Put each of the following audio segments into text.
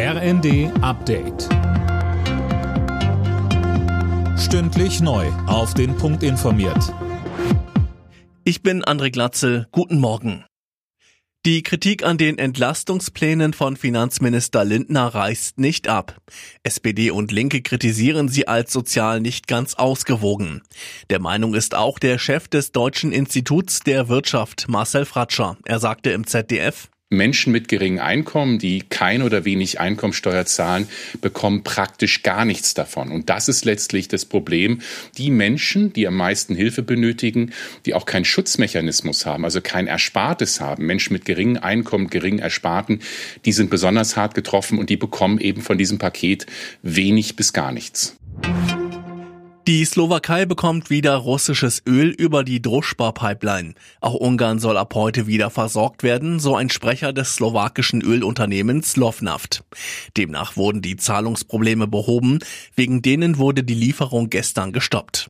RND Update. Stündlich neu. Auf den Punkt informiert. Ich bin André Glatzel. Guten Morgen. Die Kritik an den Entlastungsplänen von Finanzminister Lindner reißt nicht ab. SPD und Linke kritisieren sie als sozial nicht ganz ausgewogen. Der Meinung ist auch der Chef des Deutschen Instituts der Wirtschaft, Marcel Fratscher. Er sagte im ZDF, Menschen mit geringen Einkommen, die kein oder wenig Einkommensteuer zahlen, bekommen praktisch gar nichts davon. Und das ist letztlich das Problem. Die Menschen, die am meisten Hilfe benötigen, die auch keinen Schutzmechanismus haben, also kein Erspartes haben, Menschen mit geringen Einkommen, geringen Ersparten, die sind besonders hart getroffen und die bekommen eben von diesem Paket wenig bis gar nichts. Die Slowakei bekommt wieder russisches Öl über die Druschba-Pipeline. Auch Ungarn soll ab heute wieder versorgt werden, so ein Sprecher des slowakischen Ölunternehmens Lovnaft. Demnach wurden die Zahlungsprobleme behoben, wegen denen wurde die Lieferung gestern gestoppt.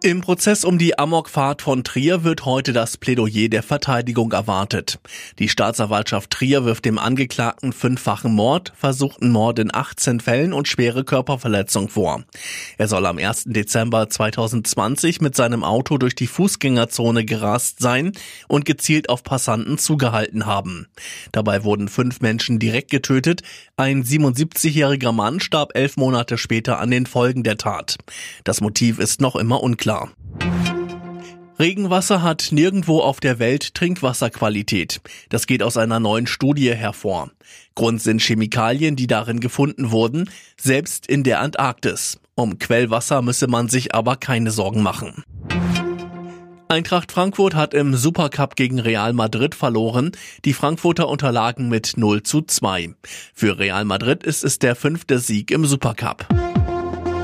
Im Prozess um die Amokfahrt von Trier wird heute das Plädoyer der Verteidigung erwartet. Die Staatsanwaltschaft Trier wirft dem Angeklagten fünffachen Mord, versuchten Mord in 18 Fällen und schwere Körperverletzung vor. Er soll am 1. Dezember 2020 mit seinem Auto durch die Fußgängerzone gerast sein und gezielt auf Passanten zugehalten haben. Dabei wurden fünf Menschen direkt getötet. Ein 77-jähriger Mann starb elf Monate später an den Folgen der Tat. Das Motiv ist noch immer unklar klar. Regenwasser hat nirgendwo auf der Welt Trinkwasserqualität. Das geht aus einer neuen Studie hervor. Grund sind Chemikalien, die darin gefunden wurden, selbst in der Antarktis. Um Quellwasser müsse man sich aber keine Sorgen machen. Eintracht Frankfurt hat im Supercup gegen Real Madrid verloren. Die Frankfurter unterlagen mit 0 zu 2. Für Real Madrid ist es der fünfte Sieg im Supercup.